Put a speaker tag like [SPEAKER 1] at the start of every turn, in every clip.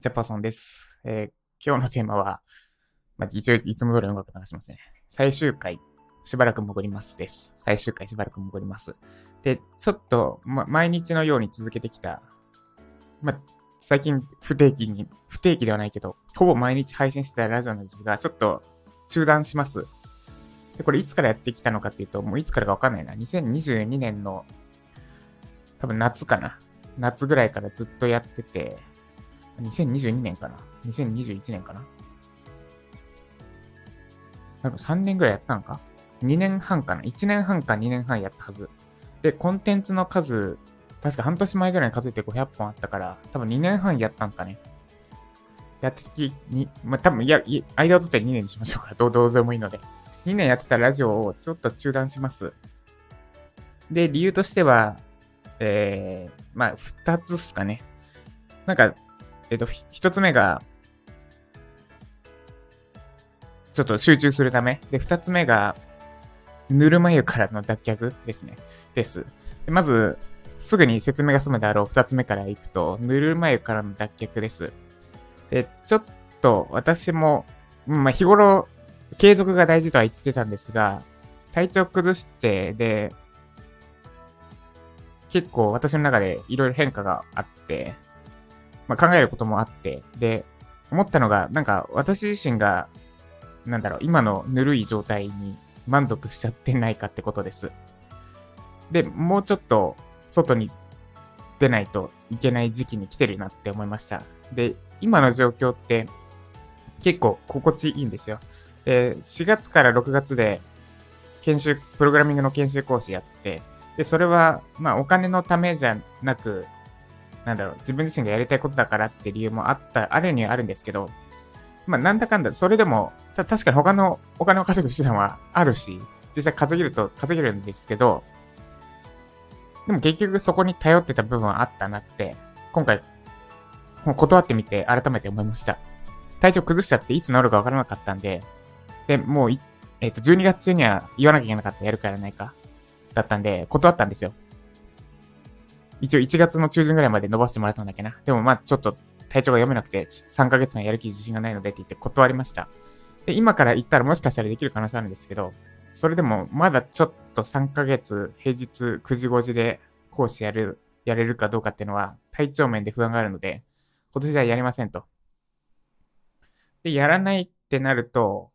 [SPEAKER 1] ジャパソンです。えー、今日のテーマは、まあ、一応いつも通り音楽流しますね。最終回、しばらく潜りますです。最終回しばらく潜ります。で、ちょっと、ま、毎日のように続けてきた、まあ、最近不定期に、不定期ではないけど、ほぼ毎日配信してたラジオなんですが、ちょっと中断します。で、これいつからやってきたのかっていうと、もういつからかわかんないな。2022年の、多分夏かな。夏ぐらいからずっとやってて、2022年かな ?2021 年かな？なんか3年ぐらいやったのか ?2 年半かな ?1 年半か2年半やったはず。で、コンテンツの数、確か半年前ぐらいに数えて500本あったから、多分2年半やったんすかね。やってき、に、まあ、多分、いや、間を取って2年にしましょうか。どうどうでもいいので。2年やってたラジオをちょっと中断します。で、理由としては、えー、まあ、2つっすかね。なんか、えっ、と、一つ目が、ちょっと集中するため。で、二つ目が、ぬるま湯からの脱却ですね。です。でまず、すぐに説明が済むであろう二つ目からいくと、ぬるま湯からの脱却です。で、ちょっと私も、まあ、日頃、継続が大事とは言ってたんですが、体調崩して、で、結構私の中でいろいろ変化があって、まあ、考えることもあって、で、思ったのが、なんか私自身が、なんだろう、今のぬるい状態に満足しちゃってないかってことです。で、もうちょっと外に出ないといけない時期に来てるなって思いました。で、今の状況って結構心地いいんですよ。で、4月から6月で研修、プログラミングの研修講師やって、で、それは、まあお金のためじゃなく、なんだろう、自分自身がやりたいことだからって理由もあった、あるにはあるんですけど、まあ、なんだかんだ、それでも、た、確かに他のお金を稼ぐ手段はあるし、実際稼げると稼げるんですけど、でも結局そこに頼ってた部分はあったなって、今回、もう断ってみて改めて思いました。体調崩しちゃっていつ治るかわからなかったんで、で、もうえっ、ー、と、12月中には言わなきゃいけなかったやるかやらないか、だったんで、断ったんですよ。一応1月の中旬ぐらいまで伸ばしてもらったんだっけな。でもまあちょっと体調が読めなくて、3ヶ月のやる気自信がないのでって言って断りました。で、今から行ったらもしかしたらできる可能性あるんですけど、それでもまだちょっと3ヶ月平日9時5時で講師やる、やれるかどうかっていうのは体調面で不安があるので、今年はやりませんと。で、やらないってなると、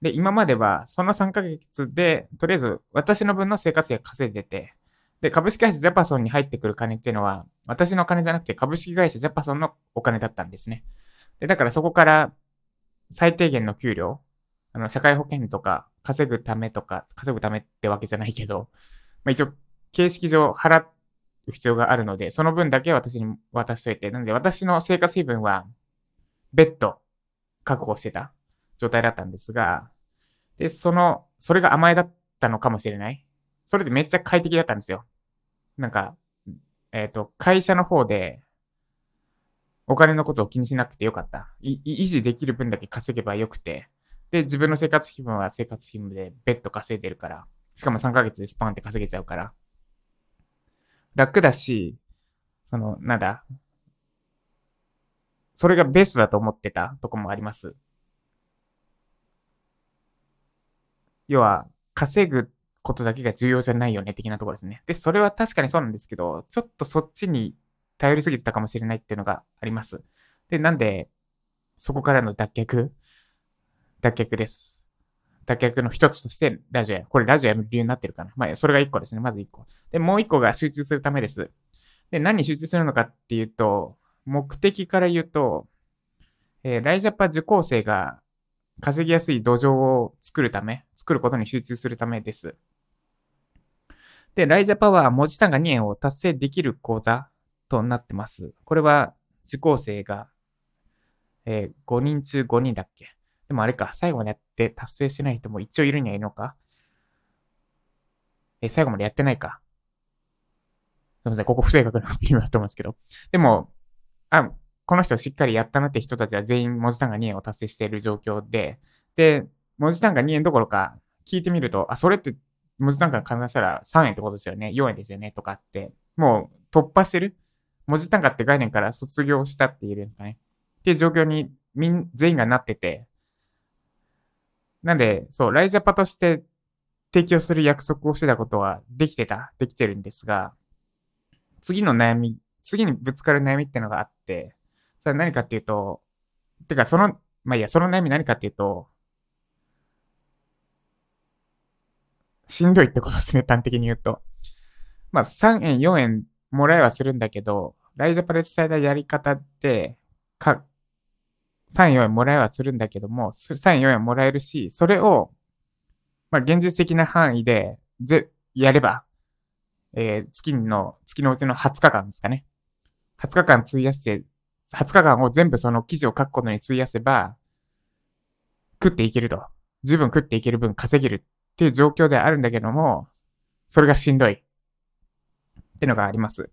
[SPEAKER 1] で、今まではその3ヶ月で、とりあえず私の分の生活費が稼いでて、で、株式会社ジャパソンに入ってくる金っていうのは、私の金じゃなくて株式会社ジャパソンのお金だったんですね。で、だからそこから最低限の給料、あの、社会保険とか稼ぐためとか、稼ぐためってわけじゃないけど、まあ一応、形式上払う必要があるので、その分だけ私に渡しといて、なので私の生活費分は、別途確保してた状態だったんですが、で、その、それが甘えだったのかもしれない。それでめっちゃ快適だったんですよ。なんか、えっ、ー、と、会社の方で、お金のことを気にしなくてよかった。維持できる分だけ稼げばよくて。で、自分の生活費分は生活費分で別途稼いでるから。しかも3ヶ月でスパンって稼げちゃうから。楽だし、その、なんだ。それがベストだと思ってたとこもあります。要は、稼ぐことだけが重要じゃないよね、的なところですね。で、それは確かにそうなんですけど、ちょっとそっちに頼りすぎてたかもしれないっていうのがあります。で、なんで、そこからの脱却？脱却です。脱却の一つとしてラジオや、これラジオやる理由になってるかな。まあ、それが一個ですね。まず一個。で、もう一個が集中するためです。で、何に集中するのかっていうと、目的から言うと、えー、ライジャパ受講生が稼ぎやすい土壌を作るため、作ることに集中するためです。で、ライジャパは文字単価2円を達成できる講座となってます。これは受講生が、えー、5人中5人だっけ？でもあれか、最後までやって達成してない人も一応いるにはいるのか？えー、最後までやってないか？すみません、ここ不正確なビームだと思うんですけど。でも、あ、この人しっかりやったなって人たちは全員文字単価2円を達成している状況で、で、文字単価2円どころか聞いてみると、あ、それって文字単価換算したら3円ってことですよね。4円ですよね。とかって、もう突破してる文字単価って概念から卒業したって言えるんですかね。っていう状況にみん、全員がなってて、なんで、そう、ライジャパとして提供する約束をしてたことはできてた、できてるんですが、次の悩み、次にぶつかる悩みってのがあって、それは何かっていうと、てかその、まあいいや、その悩み何かっていうと、しんどいってことですね、端的に言うと。まあ3円、4円もらえはするんだけど、ライジャパで伝えたやり方って、か、3、4円もらえはするんだけども、3、4円もらえるし、それを、まあ、現実的な範囲で、ぜ、やれば、えー、月の、月のうちの20日間ですかね。20日間費やして、20日間を全部その記事を書くことに費やせば、食っていけると。十分食っていける分稼げるっていう状況であるんだけども、それがしんどい。ってのがあります。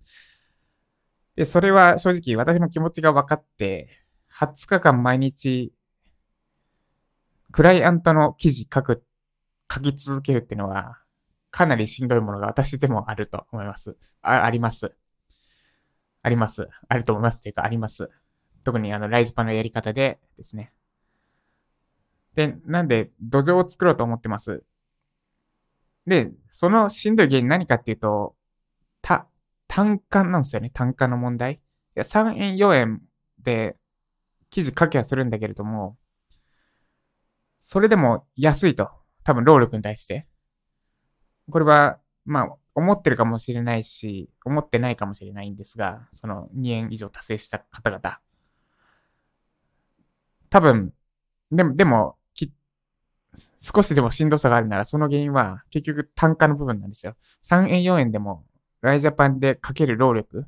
[SPEAKER 1] で、それは正直私の気持ちが分かって、20日間毎日、クライアントの記事書く、書き続けるっていうのは、かなりしんどいものが私でもあると思います。あ、あります。あります。あると思いますっていうか、あります。特にあの、ライズパのやり方でですね。で、なんで、土壌を作ろうと思ってます。で、そのしんどい原因何かっていうと、た、単価なんですよね。単価の問題。いや、3円、4円で記事書きはするんだけれども、それでも安いと。多分労力に対して。これは、まあ、思ってるかもしれないし、思ってないかもしれないんですが、その2円以上達成した方々。多分、でも、でも、少しでもしんどさがあるなら、その原因は結局単価の部分なんですよ。3円4円でも、ライジャパンでかける労力、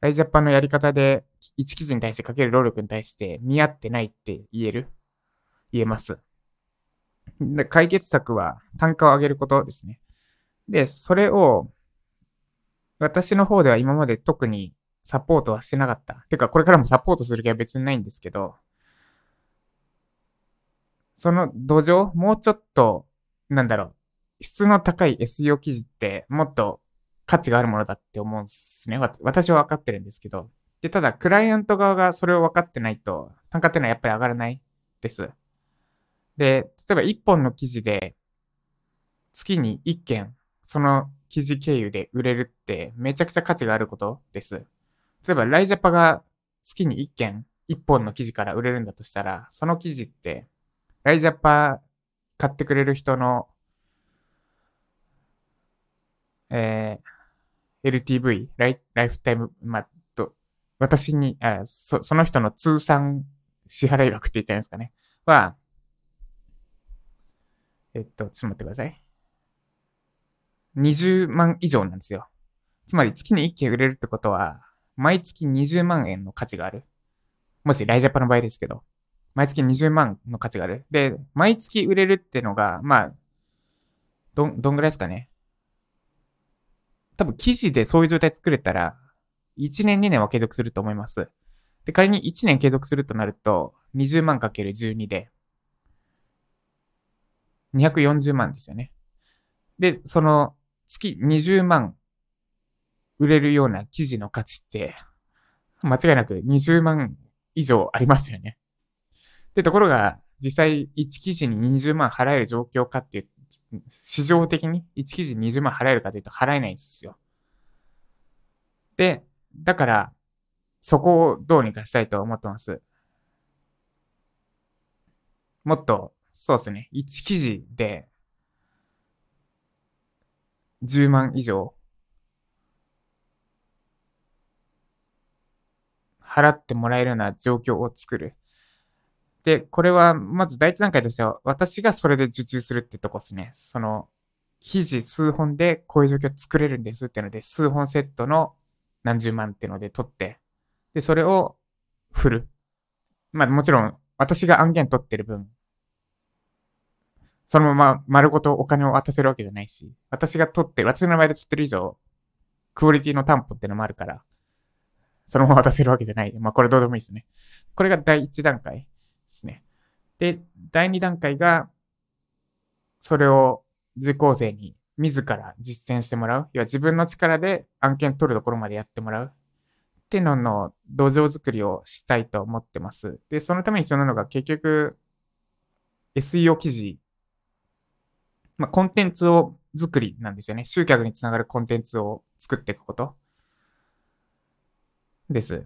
[SPEAKER 1] ライジャパンのやり方で1記事に対してかける労力に対して見合ってないって言える言えます。解決策は単価を上げることですね。で、それを、私の方では今まで特にサポートはしてなかった。てか、これからもサポートする気は別にないんですけど、その土壌、もうちょっと、なんだろう、質の高い SEO 記事ってもっと価値があるものだって思うんですね。私は分かってるんですけど。で、ただ、クライアント側がそれを分かってないと、単価っていうのはやっぱり上がらないです。で、例えば1本の記事で、月に1件その記事経由で売れるってめちゃくちゃ価値があることです。例えば、ライジャパが月に1件、1本の記事から売れるんだとしたら、その記事って、ライジャパ買ってくれる人の、えー、LTV、ライライフタイム、まあ、と、私に、あそ、その人の通算支払い額って言ったんですかね。は、えっと、ちょっと待ってください。20万以上なんですよ。つまり月に1件売れるってことは、毎月20万円の価値がある。もしライジャパの場合ですけど、毎月20万の価値がある。で、毎月売れるってのが、まあ、ど、どんぐらいですかね。多分記事でそういう状態作れたら、1年2年は継続すると思います。で、仮に1年継続するとなると、20万かける12で、240万ですよね。で、その、月20万売れるような記事の価値って、間違いなく20万以上ありますよね。で、ところが、実際1記事に20万払える状況かっていう、市場的に1記事に20万払えるかというと払えないんですよ。で、だから、そこをどうにかしたいと思ってます。もっと、そうですね。1記事で10万以上払ってもらえるような状況を作る。で、これは、まず第一段階としては、私がそれで受注するってとこですね。その、記事数本でこういう状況作れるんですっていうので、数本セットの何十万っていうので取って、で、それを振る。まあもちろん、私が案件取ってる分、そのまま丸ごとお金を渡せるわけじゃないし、私が取って、私の名前で取ってる以上、クオリティの担保っていうのもあるから、そのまま渡せるわけじゃない。まあこれどうでもいいですね。これが第一段階ですね。で、第二段階が、それを受講生に自ら実践してもらう。要は自分の力で案件取るところまでやってもらう。っってのの土壌作りをしたいと思ってます。で、そのために必要なのが結局、SEO 記事、まあ、コンテンツを作りなんですよね。集客につながるコンテンツを作っていくこと。です。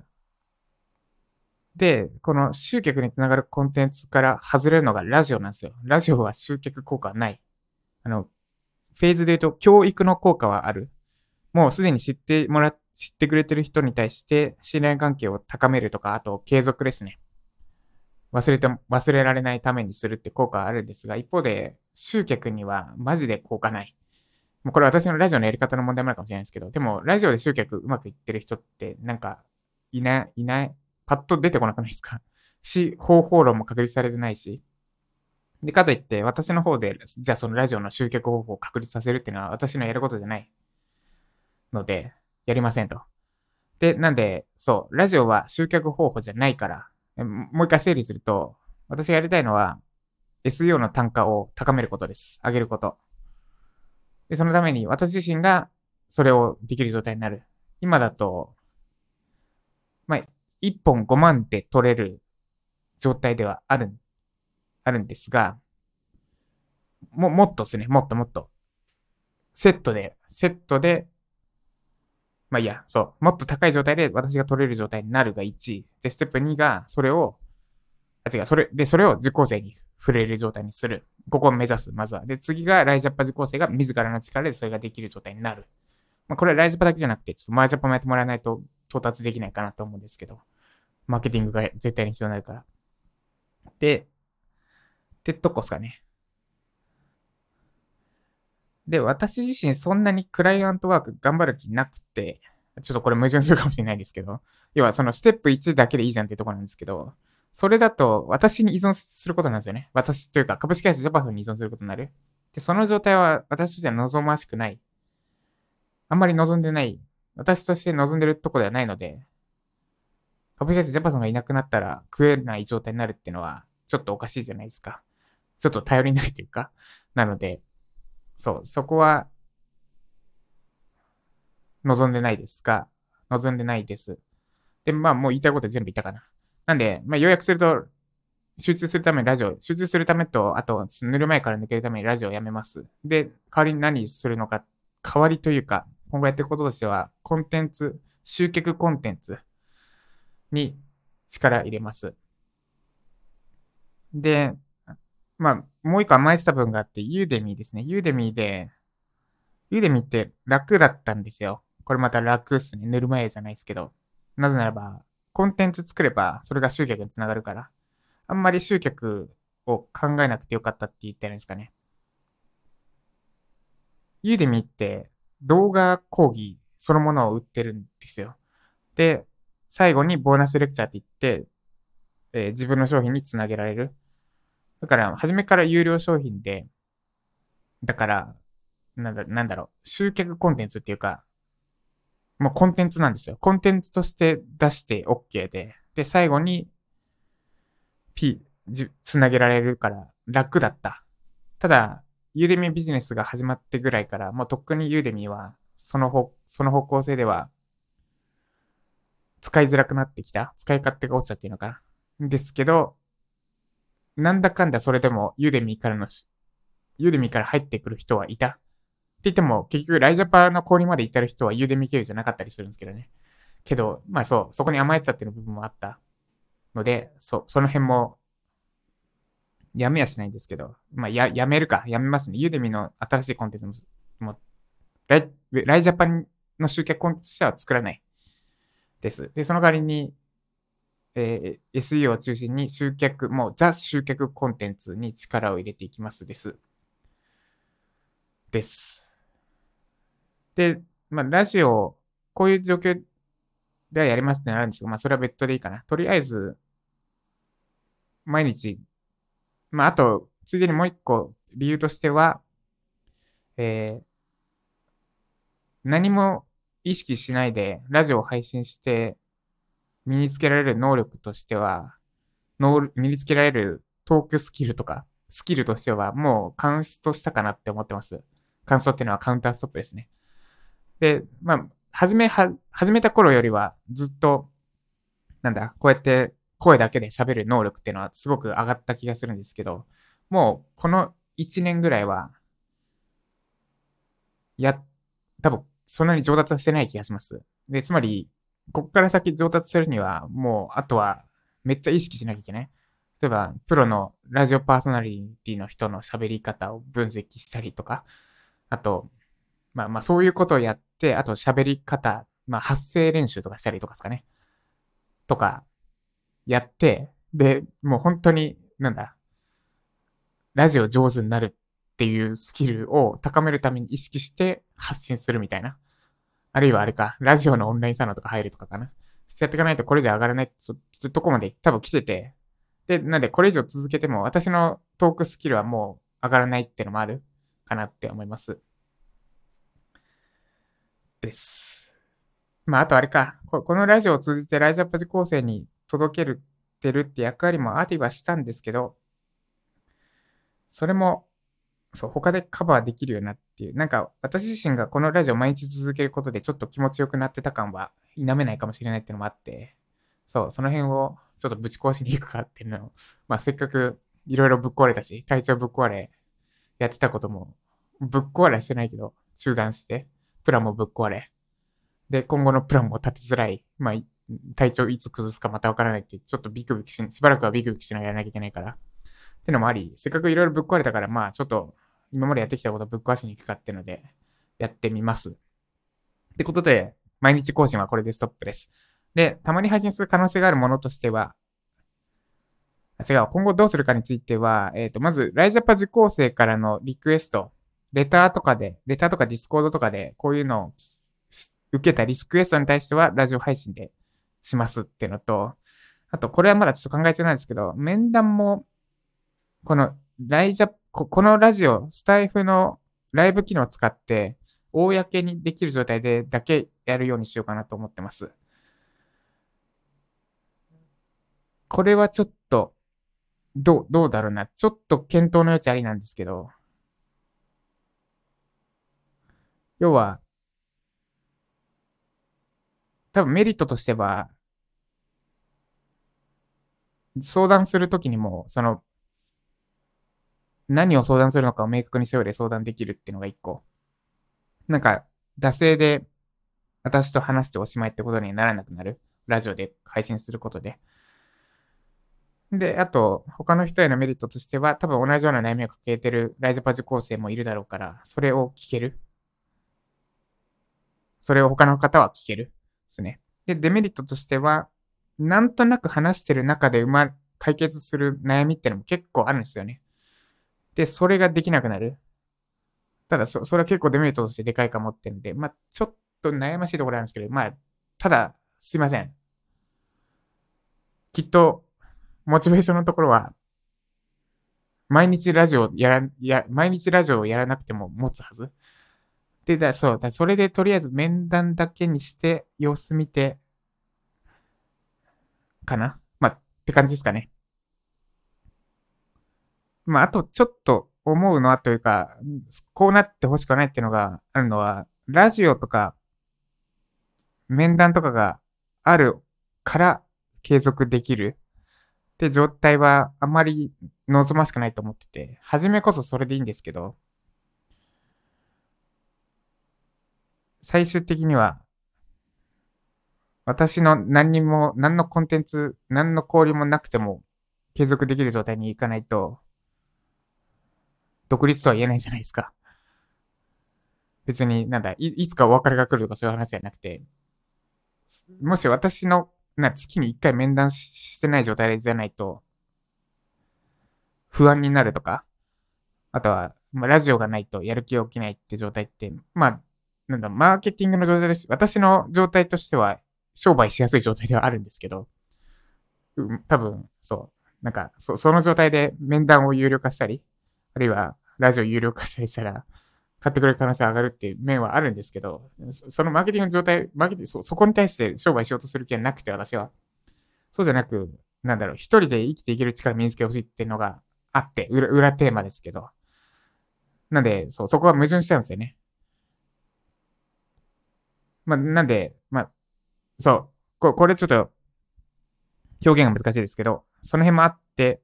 [SPEAKER 1] で、この集客につながるコンテンツから外れるのがラジオなんですよ。ラジオは集客効果はない。あの、フェーズで言うと教育の効果はある。もうすでに知ってもら、知ってくれてる人に対して信頼関係を高めるとか、あと継続ですね。忘れて、忘れられないためにするって効果はあるんですが、一方で集客にはマジで効果ない。もうこれ私のラジオのやり方の問題もあるかもしれないですけど、でもラジオで集客うまくいってる人ってなんかいない、いない、パッと出てこなくないですか？し、方法論も確立されてないし。で、かといって、私の方で、じゃあそのラジオの集客方法を確立させるっていうのは私のやることじゃないので、やりませんと。で、なんで、そう、ラジオは集客方法じゃないから、もう一回整理すると、私がやりたいのは、SEO の単価を高めることです。上げること。で、そのために私自身がそれをできる状態になる。今だと、まあ、1本5万で取れる状態ではある、あるんですが、も、もっとですね、もっともっと。セットで、セットで、まあいいや、そう、もっと高い状態で私が取れる状態になるが1。で、ステップ2が、それを、あ、違う、それ、で、それを受講生に触れる状態にする。ここを目指す、まずは。で、次がライジャパ受講生が自らの力でそれができる状態になる。まあ、これはライジャパだけじゃなくて、ちょっとマージャパもやってもらわないと到達できないかなと思うんですけど。マーケティングが絶対に必要になるから。で、ってとこっすかね。で、私自身そんなにクライアントワーク頑張る気なくて、ちょっとこれ矛盾するかもしれないですけど、要はそのステップ1だけでいいじゃんっていうところなんですけど、それだと私に依存することなんですよね。私というか株式会社ジャパソンに依存することになる。で、その状態は私としては望ましくない。あんまり望んでない。私として望んでるとこではないので、株式会社ジャパソンがいなくなったら食えない状態になるっていうのは、ちょっとおかしいじゃないですか。ちょっと頼りないというか。なので、そう、そこは、望んでないですが、望んでないです。で、まあもう言いたいことは全部言ったかな。なんで、まあ要約すると、集中するためにラジオ、集中するためと、あと、塗る前から抜けるためにラジオをやめます。で、代わりに何するのか、代わりというか、今後やっていくこととしては、コンテンツ、集客コンテンツに力入れます。で、まあ、もう一個甘えてた分があって、ユーデミーですね。ユーデミーで、ユーデミーって楽だったんですよ。これまた楽っすね。塗る前じゃないですけど。なぜならば、コンテンツ作れば、それが集客につながるから。あんまり集客を考えなくてよかったって言ってるんですかね。ユーデミーって動画講義そのものを売ってるんですよ。で、最後にボーナスレクチャーって言って、えー、自分の商品につなげられる。だから、初めから有料商品で、だから、なんだ、なんだろう、集客コンテンツっていうか、もうコンテンツなんですよ。コンテンツとして出して OK で、で、最後に、P、つなげられるから楽だった。ただ、ユーデミビジネスが始まってぐらいから、もうとっくにユーデミは、その方、その方向性では使いづらくなってきた。使い勝手が落ちたっていうのかな。ですけど、なんだかんだそれでもユーデミーからの、ユーデミーから入ってくる人はいた。って言っても、結局ライジャパの氷まで至る人はユーデミー経由じゃなかったりするんですけどね。けど、まあそう、そこに甘えてたっていう部分もあったので、そう、その辺も、やめはしないんですけど、まあや、やめるか、やめますね。ユーデミーの新しいコンテンツも、もライライジャパンの集客コンテンツとしては作らない。です。で、その代わりに、えー、SEO を中心に集客、もうザ集客コンテンツに力を入れていきますです。です。で、まあ、ラジオ、こういう状況ではやりますってなるんですけど、まあ、それは別途でいいかな。とりあえず、毎日、まあ、あと、ついでにもう一個理由としては、えー、何も意識しないでラジオを配信して身につけられる能力としては、身につけられるトークスキルとか、スキルとしてはもうカウンストしたかなって思ってます。カウントっていうのはカウンターストップですね。で、まあ、始めは、始めた頃よりはずっと、なんだ、こうやって声だけで喋る能力っていうのはすごく上がった気がするんですけど、もうこの1年ぐらいは、や、多分そんなに上達はしてない気がします。で、つまり、こっから先上達するには、もう、あとは、めっちゃ意識しなきゃいけない。例えば、プロのラジオパーソナリティの人の喋り方を分析したりとか、あと、まあまあそういうことをやって、あと喋り方、まあ発声練習とかしたりとかですかね。とか、やって、で、もう本当に、なんだ、ラジオ上手になるっていうスキルを高めるために意識して発信するみたいな。あるいはあれか、ラジオのオンラインサロンとか入るとかかな。してやっていかないとこれじゃ上がらないととこまで多分来てて、で、なんでこれ以上続けても私のトークスキルはもう上がらないってのもあるかなって思います。です。まあ、あとあれか、このラジオを通じてライズアップ受講生に届けるてるって役割もありはしたんですけど、それも、そう、他でカバーできるよなっていう、なんか私自身がこのラジオ毎日続けることでちょっと気持ちよくなってた感は否めないかもしれないっていうのもあって、そう、その辺をちょっとぶち壊しに行くかっていうのを、まあせっかくいろいろぶっ壊れたし、体調ぶっ壊れ、やってたことも、ぶっ壊れはしてないけど、中断して、プランもぶっ壊れ。で、今後のプランも立てづらい。まあ、体調いつ崩すかまたわからないって、ちょっとビクビクし、しばらくはビクビクしながらやらなきゃいけないから。ってのもあり、せっかくいろいろぶっ壊れたから、まあ、ちょっと、今までやってきたことをぶっ壊しに行くかっていうので、やってみます。ってことで、毎日更新はこれでストップです。で、たまに配信する可能性があるものとしては、違う、今後どうするかについては、えっ、ー、と、まず、ライジャパ受講生からのリクエスト、レターとかで、レターとかディスコードとかで、こういうのを受けたリスクエストに対しては、ラジオ配信でしますっていうのと、あと、これはまだちょっと考え中なんですけど、面談も、この、ライジャ、ここのラジオ、スタイフのライブ機能を使って、公にできる状態でだけやるようにしようかなと思ってます。これはちょっと、どう、どうだろうな。ちょっと検討の余地ありなんですけど、要は、多分メリットとしては、相談するときにも、その、何を相談するのかを明確にした上で相談できるっていうのが一個。なんか、惰性で私と話しておしまいってことにならなくなる。ラジオで配信することで。で、あと、他の人へのメリットとしては、多分同じような悩みを抱えてるライズパジ構成もいるだろうから、それを聞ける。それを他の方は聞ける。ですね。で、デメリットとしては、なんとなく話してる中でうま、解決する悩みってのも結構あるんですよね。で、それができなくなる。ただ、そ、それは結構デメリットとしてでかいかもってんで、まあ、ちょっと悩ましいところなんですけど、まあ、ただ、すいません。きっと、モチベーションのところは、毎日ラジオやら、や、毎日ラジオをやらなくても持つはず。で、だ、そう、だ、それでとりあえず面談だけにして様子見て、かな？まあ、って感じですかね。まあ、あとちょっと思うのはというか、こうなってほしくないっていうのがあるのは、ラジオとか、面談とかがあるから継続できる。って状態はあまり望ましくないと思ってて、初めこそそれでいいんですけど、最終的には、私の何にも、何のコンテンツ、何の交流もなくても継続できる状態にいかないと、独立とは言えないじゃないですか。別に、なんだ、いいつかお別れが来るとかそういう話じゃなくて、もし私の、な、月に一回面談してない状態じゃないと、不安になるとか、あとは、まあ、ラジオがないとやる気が起きないって状態って、まあ、なんだ、マーケティングの状態です。私の状態としては、商売しやすい状態ではあるんですけど、うん、多分、そう、なんか、そその状態で面談を有料化したり、あるいはラジオ有料化したりしたら、買ってくれる可能性上がるっていう面はあるんですけど、そのマーケティングの状態、マーケティング、そ、そこに対して商売しようとする気はなくて、私は。そうじゃなく、なんだろう、一人で生きていける力身につけてほしいっていうのがあって、裏、裏テーマですけど。なんで、そう、そこは矛盾しちゃうんですよね。まあ、なんで、まあ、そう、ここれちょっと、表現が難しいですけど、その辺もあって、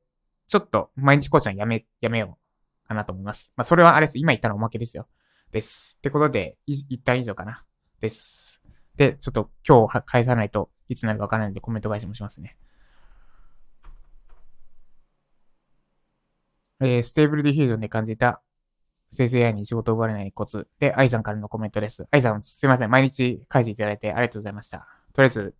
[SPEAKER 1] ちょっと毎日講師はやめ、やめようかなと思います。まあ、それはあれです。今言ったのおまけですよ。です。ってことで、一旦以上かな。です。で、ちょっと今日返さないといつになるかわからないんでコメント返しもしますね。えー、 Stable Diffusion で感じた生成 AI に仕事を奪われないコツ。で、愛さんからのコメントです。愛さん、すいません。毎日返していただいてありがとうございました。とりあえず、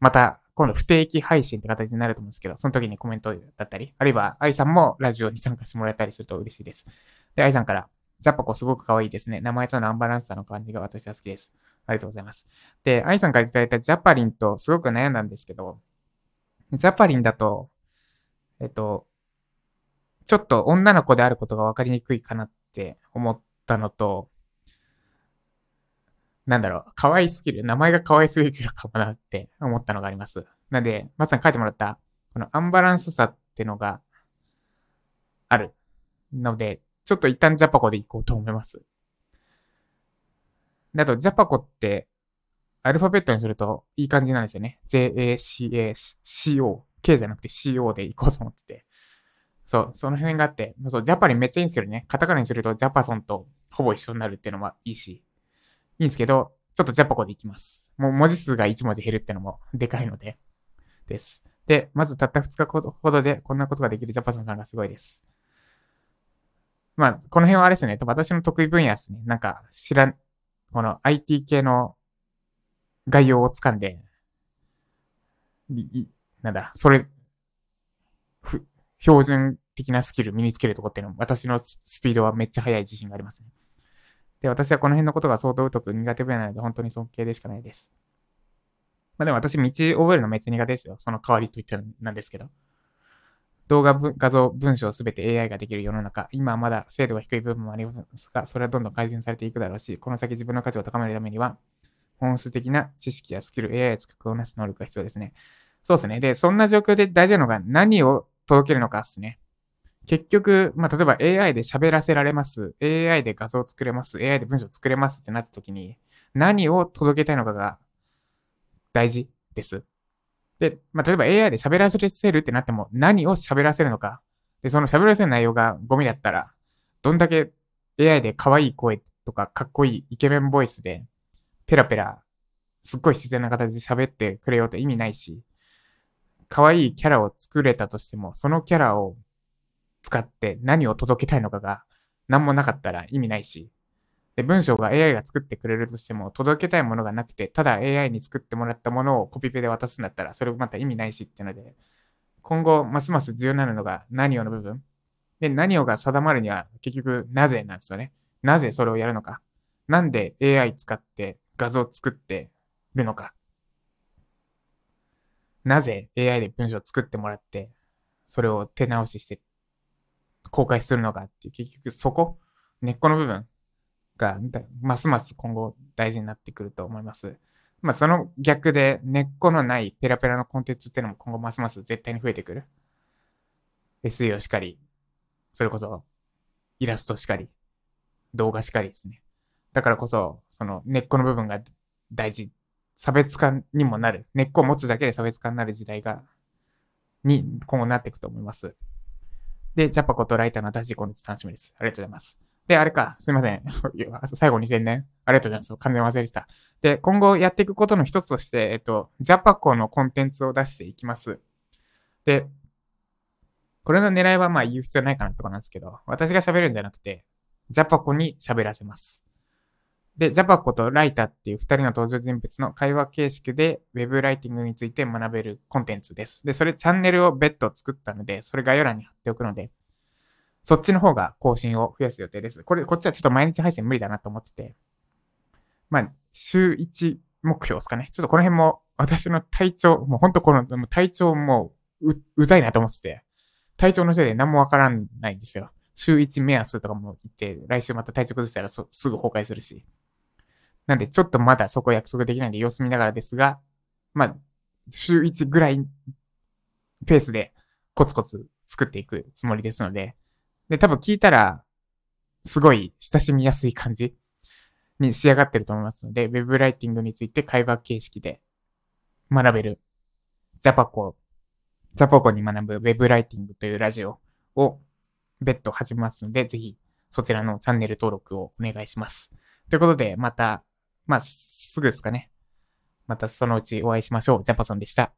[SPEAKER 1] また、今度不定期配信って形になると思うんですけど、その時にコメントだったり、あるいは愛さんもラジオに参加してもらえたりすると嬉しいです。で、愛さんから、ジャパコすごく可愛いですね。名前とのアンバランスさの感じが私は好きです。ありがとうございます。で、愛さんからいただいたジャパリンとすごく悩んだんですけど、ジャパリンだと、えっと、ちょっと女の子であることが分かりにくいかなって思ったのと、なんだろう、可愛すぎる。名前が可愛すぎるかもなって思ったのがあります。なんで、まさに書いてもらった、このアンバランスさってのがあるので、ちょっと一旦ジャパコで行こうと思います。で、あと、ジャパコって、アルファベットにするといい感じなんですよね。J-A-C-A-C-O。K じゃなくて CO で行こうと思ってて。そう、その辺があって、そう、ジャパリめっちゃいいんですけどね。カタカナにするとジャパソンとほぼ一緒になるっていうのもいいし、いいんですけど、ちょっとジャパコでいきます。もう文字数が1文字減るってのも でかいので、です。で、まずたった2日ほどでこんなことができるジャパソンさんがすごいです。まあ、この辺はあれですね。私の得意分野ですね。なんか、知らん、この IT 系の概要をつかんで、なんだ、それ、ふ、標準的なスキル身につけるとこっていうのも、私のスピードはめっちゃ速い自信がありますね。で、私はこの辺のことが相当疎く苦手分野なので、本当に尊敬でしかないです。まあでも私、道覚えるのめっちゃ苦手ですよ。その代わりといったなんですけど。動画、画像、文章すべて AI ができる世の中、今はまだ精度が低い部分もありますが、それはどんどん改善されていくだろうし、この先自分の価値を高めるためには、本質的な知識やスキル、AI を使うなす能力が必要ですね。そうですね。で、そんな状況で大事なのが何を届けるのかですね。結局、まあ、例えば AI で喋らせられます。AI で画像作れます。AI で文章作れますってなった時に、何を届けたいのかが大事です。で、まあ、例えば AI で喋らせるってなっても何を喋らせるのか。で、その喋らせる内容がゴミだったら、どんだけ AI で可愛い声とかかっこいいイケメンボイスで、ペラペラ、すっごい自然な形で喋ってくれようと意味ないし、可愛いキャラを作れたとしても、そのキャラを使って何を届けたいのかが何もなかったら意味ないし、で、文章が AI が作ってくれるとしても、届けたいものがなくて、ただ AI に作ってもらったものをコピペで渡すんだったら、それまた意味ないしっていうので、今後、ますます重要なのが何をの部分。で、何をが定まるには、結局、なぜなんですよね。なぜそれをやるのか。なんで AI 使って画像を作ってるのか。なぜ AI で文章を作ってもらって、それを手直しして公開するのかっていう、結局そこ、根っこの部分が、ますます今後大事になってくると思います。まあ、その逆で根っこのないペラペラのコンテンツっていうのも今後ますます絶対に増えてくる。SEO しかり、それこそイラストしかり、動画しかりですね。だからこそ、その根っこの部分が大事、差別化にもなる。根っこを持つだけで差別化になる時代が、に今後なっていくと思います。で、ジャパコとライターの新しいコンテンツ楽しみです。ありがとうございます。で、あれか、すいません。最後2000年。ありがとうございます。完全忘れてた。で、今後やっていくことの一つとして、えっと、ジャパコのコンテンツを出していきます。で、これの狙いはまあ言う必要ないかなってことなんですけど、私が喋るんじゃなくて、ジャパコに喋らせます。で、ジャパコとライタっていう二人の登場人物の会話形式で Web ライティングについて学べるコンテンツです。で、それチャンネルを別途作ったので、それ概要欄に貼っておくので、そっちの方が更新を増やす予定です。これ、こっちはちょっと毎日配信無理だなと思ってて。まあ、週1目標ですかね。ちょっとこの辺も私の体調、もうほんとこの、体調もう、うざいなと思ってて、体調のせいで何もわからないんですよ。週1目安とかも言って、来週また体調崩したらすぐ崩壊するし。なんで、ちょっとまだそこ約束できないんで様子見ながらですが、まあ、週1ぐらいペースでコツコツ作っていくつもりですので、で、多分聞いたら、すごい親しみやすい感じ。に仕上がってると思いますので、ウェブライティングについて会話形式で学べる、ジャパコ、ジャパコに学ぶウェブライティングというラジオを別途始めますので、ぜひそちらのチャンネル登録をお願いします。ということで、また、まあ、すぐですかね。またそのうちお会いしましょう。ジャパソンでした。